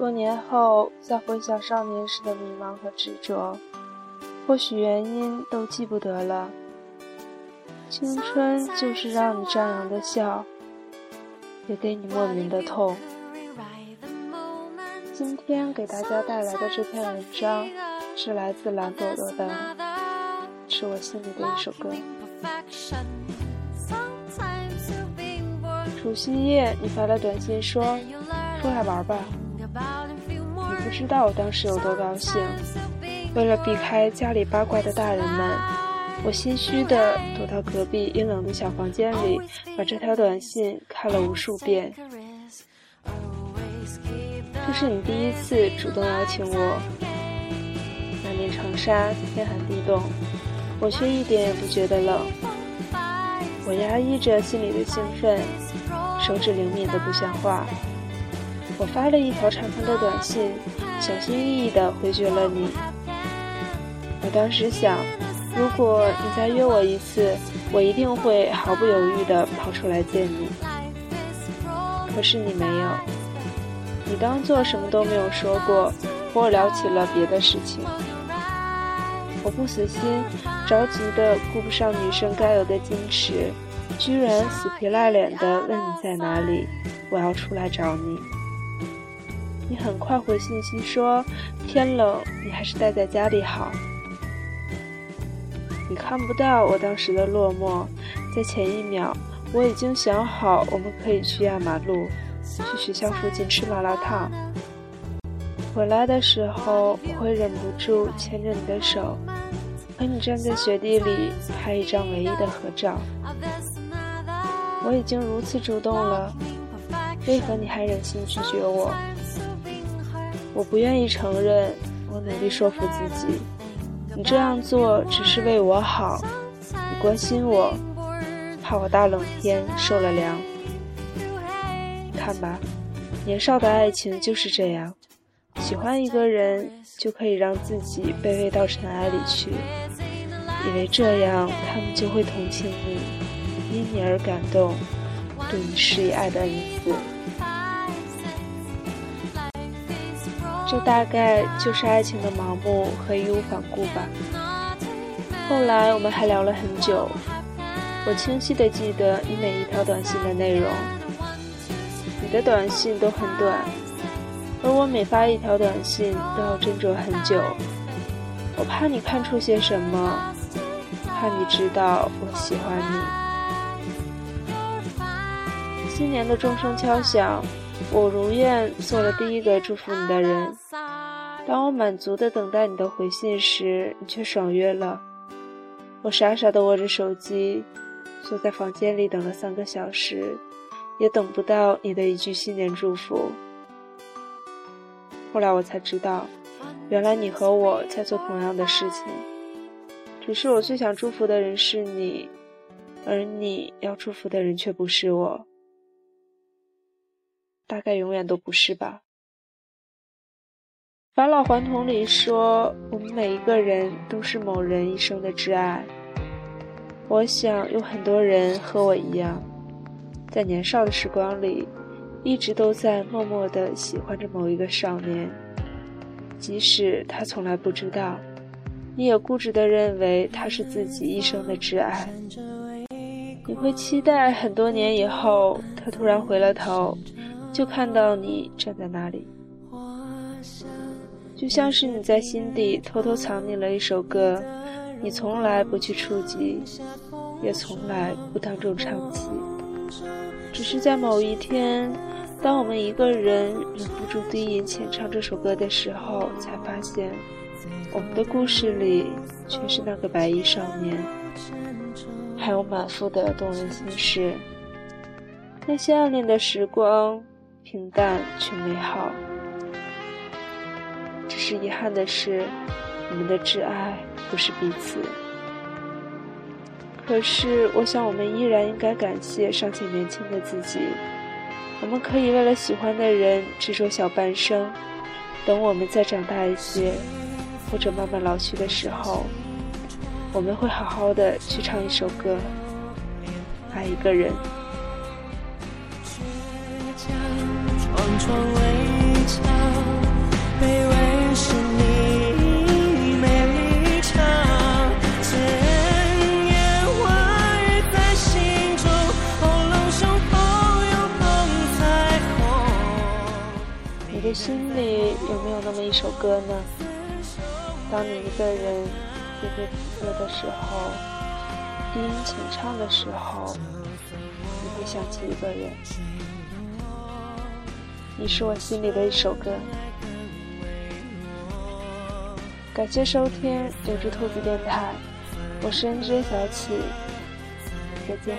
多年后再回想少年时的迷茫和执着，或许原因都记不得了。青春就是让你张扬的笑，也给你莫名的痛。今天给大家带来的这篇文章，是来自蓝朵朵的，是我心里的一首歌。除夕夜，你发来短信说：“出来玩吧。”不知道我当时有多高兴。为了避开家里八卦的大人们，我心虚地躲到隔壁阴冷的小房间里，把这条短信看了无数遍。这是你第一次主动邀请我。那年长沙天寒地冻，我却一点也不觉得冷。我压抑着心里的兴奋。手指灵敏的不像话，我发了一条长长的短信，小心翼翼地回绝了你。我当时想，如果你再约我一次，我一定会毫不犹豫地跑出来见你。可是你没有，你当做什么都没有说过，和我聊起了别的事情。我不死心，着急的顾不上女生该有的矜持。居然死皮赖脸地问你在哪里，我要出来找你。你很快回信息说天冷，你还是待在家里好。你看不到我当时的落寞，在前一秒我已经想好我们可以去压马路，去学校附近吃麻辣烫。回来的时候我会忍不住牵着你的手，和你站在雪地里拍一张唯一的合照。我已经如此主动了，为何你还忍心拒绝我？我不愿意承认，我努力说服自己，你这样做只是为我好，你关心我，怕我大冷天受了凉。看吧，年少的爱情就是这样，喜欢一个人就可以让自己卑微到尘埃里去，以为这样他们就会同情你。因你而感动，对你施以爱的恩赐，这大概就是爱情的盲目和义无反顾吧。后来我们还聊了很久，我清晰的记得你每一条短信的内容。你的短信都很短，而我每发一条短信都要斟酌很久。我怕你看出些什么，怕你知道我喜欢你。新年的钟声敲响，我如愿做了第一个祝福你的人。当我满足的等待你的回信时，你却爽约了。我傻傻的握着手机，坐在房间里等了三个小时，也等不到你的一句新年祝福。后来我才知道，原来你和我在做同样的事情，只是我最想祝福的人是你，而你要祝福的人却不是我。大概永远都不是吧。返老还童里说，我们每一个人都是某人一生的挚爱。我想有很多人和我一样，在年少的时光里，一直都在默默的喜欢着某一个少年，即使他从来不知道，你也固执的认为他是自己一生的挚爱。你会期待很多年以后，他突然回了头。就看到你站在那里，就像是你在心底偷偷藏匿了一首歌，你从来不去触及，也从来不当众唱起，只是在某一天，当我们一个人忍不住低吟浅唱这首歌的时候，才发现，我们的故事里全是那个白衣少年，还有满腹的动人心事，那些暗恋的时光。平淡却美好，只是遗憾的是，我们的挚爱不是彼此。可是，我想我们依然应该感谢尚且年轻的自己。我们可以为了喜欢的人执着小半生，等我们再长大一些，或者慢慢老去的时候，我们会好好的去唱一首歌，爱一个人。窗围墙。你的心里有没有那么一首歌呢？当你一个人喋喋不休的时候，低音轻唱的时候，你会想起一个人。你是我心里的一首歌。感谢收听有只兔子电台，我是 NJ 小启，再见。